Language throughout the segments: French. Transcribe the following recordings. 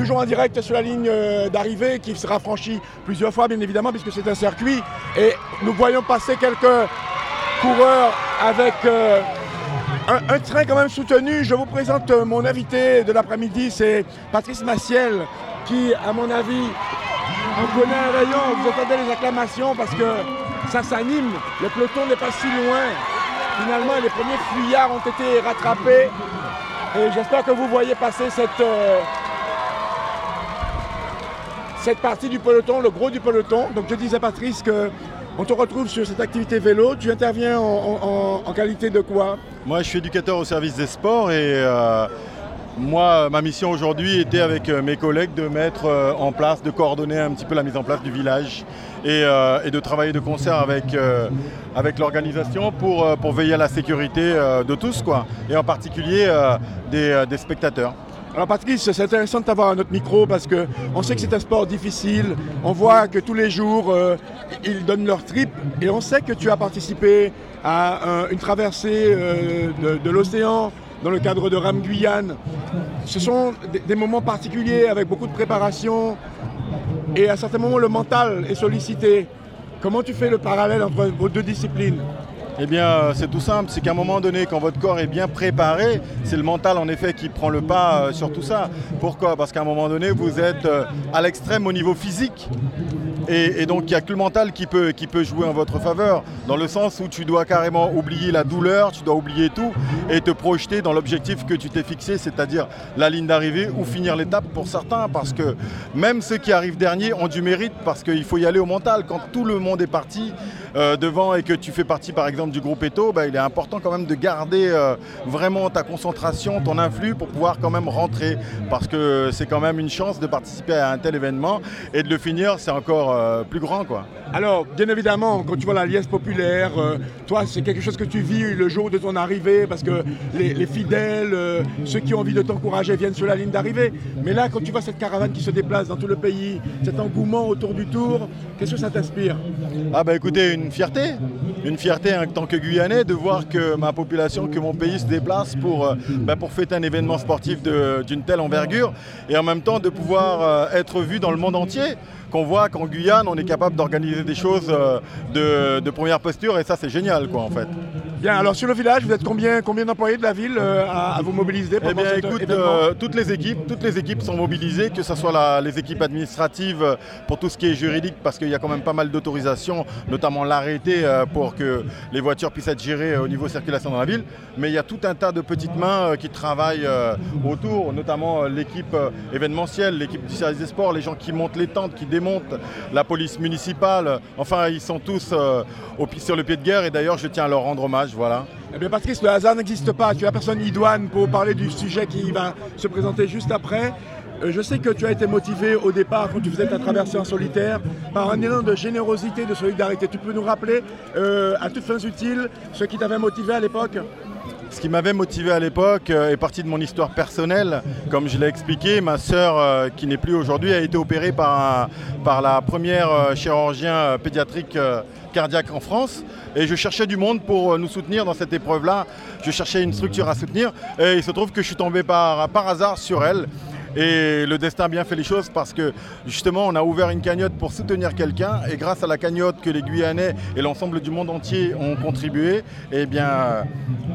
toujours en direct sur la ligne euh, d'arrivée qui sera franchie plusieurs fois, bien évidemment, puisque c'est un circuit. Et nous voyons passer quelques coureurs avec euh, un, train quand même soutenu. Je vous présente euh, mon invité de l'après-midi, c'est Patrice Massiel, qui, à mon avis, on connaît un rayon. Vous entendez les acclamations parce que ça s'anime. Le peloton n'est pas si loin. Finalement, les premiers fuyards ont été rattrapés. Et j'espère que vous voyez passer cette, cette partie du peloton, le gros du peloton. Donc je disais Patrice que on te retrouve sur cette activité vélo. Tu interviens en, qualité de quoi? Moi, je suis éducateur au service des sports et euh, moi, ma mission aujourd'hui était avec euh, mes collègues de mettre euh, en place, de coordonner un petit peu la mise en place du village et, de travailler de concert avec, l'organisation pour, veiller à la sécurité de tous, quoi, et en particulier des spectateurs. Alors Patrice, c'est intéressant de t'avoir à notre micro parce qu'on sait que c'est un sport difficile. On voit que tous les jours, euh, ils donnent leur trip. Et on sait que tu as participé à une traversée euh, de, l'océan dans le cadre de Ram Guyane. Ce sont des, moments particuliers avec beaucoup de préparation. Et à certains moments, le mental est sollicité. Comment tu fais le parallèle entre vos deux disciplines? Eh bien, euh, c'est tout simple. C'est qu'à un moment donné, quand votre corps est bien préparé, c'est le mental en effet qui prend le pas euh, sur tout ça. Pourquoi? Parce qu'à un moment donné, vous êtes euh, à l'extrême au niveau physique. Et, donc, il n'y a que le mental qui peut, qui peut jouer en votre faveur, dans le sens où tu dois carrément oublier la douleur, tu dois oublier tout et te projeter dans l'objectif que tu t'es fixé, c'est-à-dire la ligne d'arrivée ou finir l'étape pour certains. Parce que même ceux qui arrivent derniers ont du mérite parce qu'il faut y aller au mental. Quand tout le monde est parti devant et que tu fais partie, par exemple, du groupe Eto, bah, il est important quand même de garder euh, vraiment ta concentration, ton influx pour pouvoir quand même rentrer. Parce que c'est quand même une chance de participer à un tel événement et de le finir, c'est encore euh, plus grand. quoi. Alors, bien évidemment, quand tu vois la liesse populaire, euh, toi, c'est quelque chose que tu vis le jour de ton arrivée parce que les, fidèles, ceux qui ont envie de t'encourager viennent sur la ligne d'arrivée. Mais là, quand tu vois cette caravane qui se déplace dans tout le pays, cet engouement autour du tour, qu'est-ce que ça t'inspire? Ah, bah écoutez, une fierté. Une fierté en tant que Guyanais de voir que ma population, que mon pays se déplace pour, euh, pour fêter un événement sportif d'une telle envergure et en même temps de pouvoir euh, être vu dans le monde entier qu'on voit qu'en Guyane, on est capable d'organiser des choses euh, de, de, première posture et ça, c'est génial, quoi, en fait. Bien, alors sur le village, vous êtes combien, combien d'employés de la ville euh, à, vous mobiliser Eh bien, écoute, euh, toutes les équipes, toutes les équipes sont mobilisées, que ce soit les équipes administratives pour tout ce qui est juridique, parce qu'il y a quand même pas mal d'autorisations, notamment l'arrêté pour que les voitures puissent être gérées au niveau circulation dans la ville. Mais il y a tout un tas de petites mains qui travaillent autour, notamment l'équipe événementielle, l'équipe du service des sports, les gens qui montent les tentes, qui démontent, la police municipale. Enfin, ils sont tous au, sur le pied de guerre et d'ailleurs, je tiens à leur rendre hommage Eh bien Patrice, le hasard n'existe pas. Tu as personne idoine pour parler du sujet qui va se présenter juste après. Euh, je sais que tu as été motivé au départ, quand tu faisais ta traversée en solitaire, par un élan de générosité, de solidarité. Tu peux nous rappeler, euh, à toutes fins utiles, ce qui t'avait motivé à l'époque? Ce qui m'avait motivé à l'époque euh, est parti de mon histoire personnelle. Comme je l'ai expliqué, ma sœur, qui n'est plus aujourd'hui, a été opérée par, par la première chirurgien pédiatrique cardiaque en France. Et je cherchais du monde pour euh, nous soutenir dans cette épreuve-là. Je cherchais une structure à soutenir. Et il se trouve que je suis tombé par, par hasard sur elle. Et le destin a bien fait les choses parce que justement on a ouvert une cagnotte pour soutenir quelqu'un et grâce à la cagnotte que les Guyanais et l'ensemble du monde entier ont contribué, eh bien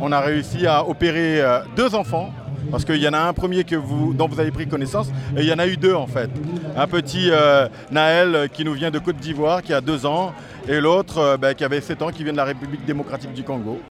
on a réussi à opérer euh, deux enfants parce qu'il y en a un premier que vous, dont vous avez pris connaissance, et il y en a eu deux en fait. Un petit euh, Naël qui nous vient de Côte d'Ivoire, qui a deux ans, et l'autre euh, ben, qui avait sept ans, qui vient de la République démocratique du Congo.